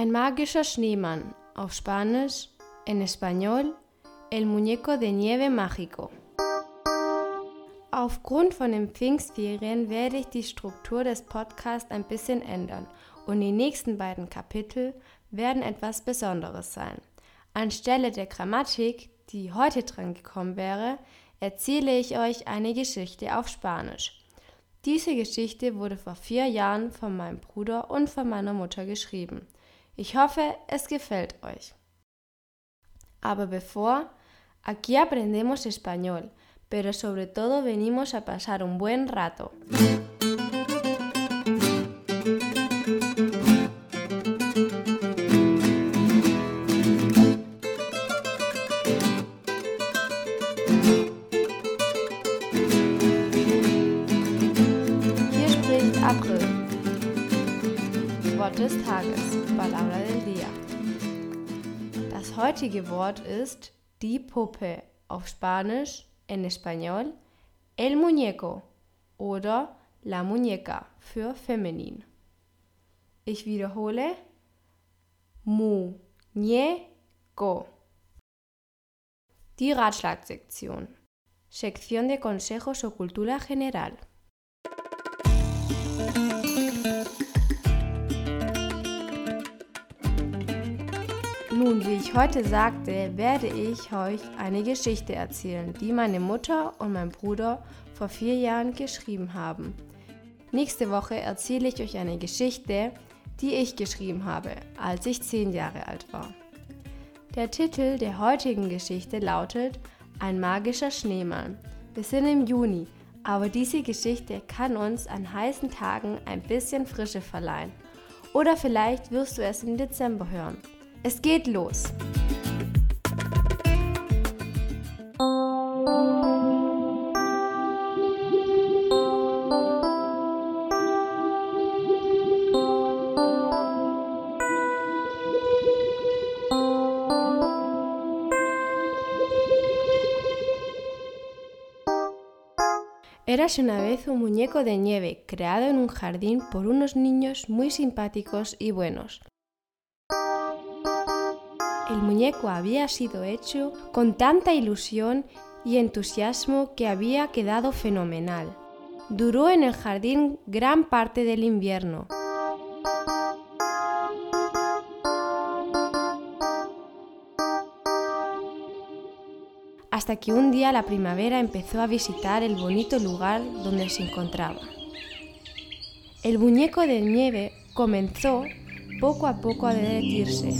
Ein magischer Schneemann, auf Spanisch, en español, el muñeco de nieve mágico. Aufgrund von den Pfingstferien werde ich die Struktur des Podcasts ein bisschen ändern und die nächsten beiden Kapitel werden etwas Besonderes sein. Anstelle der Grammatik, die heute dran gekommen wäre, erzähle ich euch eine Geschichte auf Spanisch. Diese Geschichte wurde vor vier Jahren von meinem Bruder und von meiner Mutter geschrieben. Ich hoffe, es gefällt euch. Aber bevor, aquí aprendemos español, pero sobre todo venimos a pasar un buen rato. Wort des Tages, Palabra del Día. Das heutige Wort ist die Puppe, auf Spanisch, en español, el muñeco oder la muñeca für feminin. Ich wiederhole, muñeco. Die Ratschlagsektion. Sección de consejos o cultura general. Nun, wie ich heute sagte, werde ich euch eine Geschichte erzählen, die meine Mutter und mein Bruder vor vier Jahren geschrieben haben. Nächste Woche erzähle ich euch eine Geschichte, die ich geschrieben habe, als ich zehn Jahre alt war. Der Titel der heutigen Geschichte lautet Ein magischer Schneemann. Wir sind im Juni, aber diese Geschichte kann uns an heißen Tagen ein bisschen Frische verleihen. Oder vielleicht wirst du es im Dezember hören. Es geht los. Una vez un muñeco de nieve creado en un jardín por unos niños muy simpáticos y buenos. El muñeco había sido hecho con tanta ilusión y entusiasmo que había quedado fenomenal. Duró en el jardín gran parte del invierno. Hasta que un día la primavera empezó a visitar el bonito lugar donde se encontraba. El muñeco de nieve comenzó poco a poco a derretirse.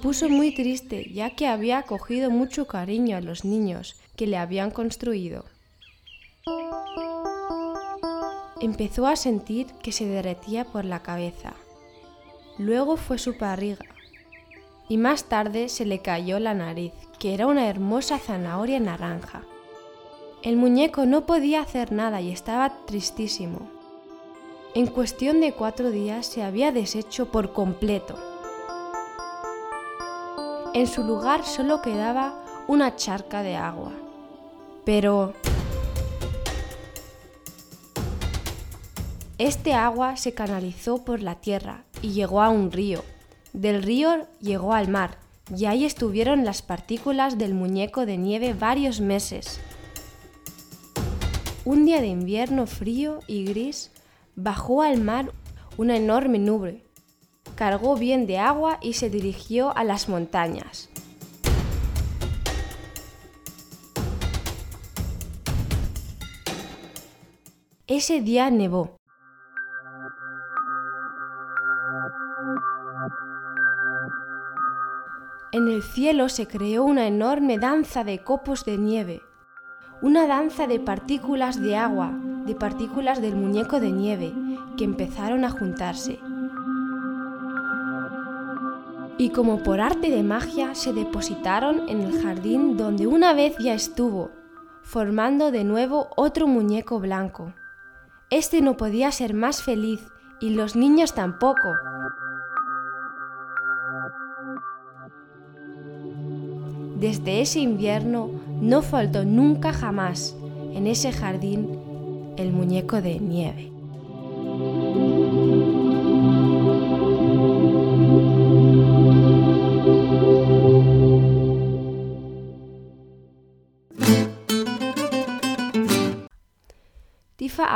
Puso muy triste ya que había cogido mucho cariño a los niños que le habían construido. Empezó a sentir que se derretía por la cabeza. Luego fue su barriga. Y más tarde se le cayó la nariz, que era una hermosa zanahoria naranja. El muñeco no podía hacer nada y estaba tristísimo. En cuestión de cuatro días se había deshecho por completo. En su lugar solo quedaba una charca de agua. Pero... Este agua se canalizó por la tierra y llegó a un río. Del río llegó al mar y ahí estuvieron las partículas del muñeco de nieve varios meses. Un día de invierno frío y gris bajó al mar una enorme nube cargó bien de agua y se dirigió a las montañas. Ese día nevó. En el cielo se creó una enorme danza de copos de nieve, una danza de partículas de agua, de partículas del muñeco de nieve, que empezaron a juntarse y como por arte de magia se depositaron en el jardín donde una vez ya estuvo, formando de nuevo otro muñeco blanco. Este no podía ser más feliz y los niños tampoco. Desde ese invierno no faltó nunca jamás en ese jardín el muñeco de nieve.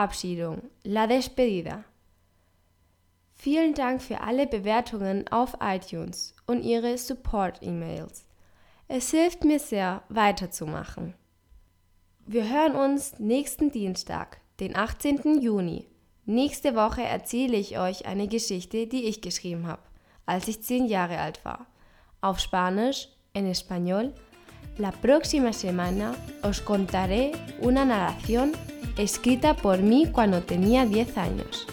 Verabschiedung, la despedida. Vielen Dank für alle Bewertungen auf iTunes und Ihre Support-E-Mails. Es hilft mir sehr, weiterzumachen. Wir hören uns nächsten Dienstag, den 18. Juni. Nächste Woche erzähle ich euch eine Geschichte, die ich geschrieben habe, als ich zehn Jahre alt war. Auf Spanisch, en español. La próxima semana os contaré una narración escrita por mí cuando tenía 10 años.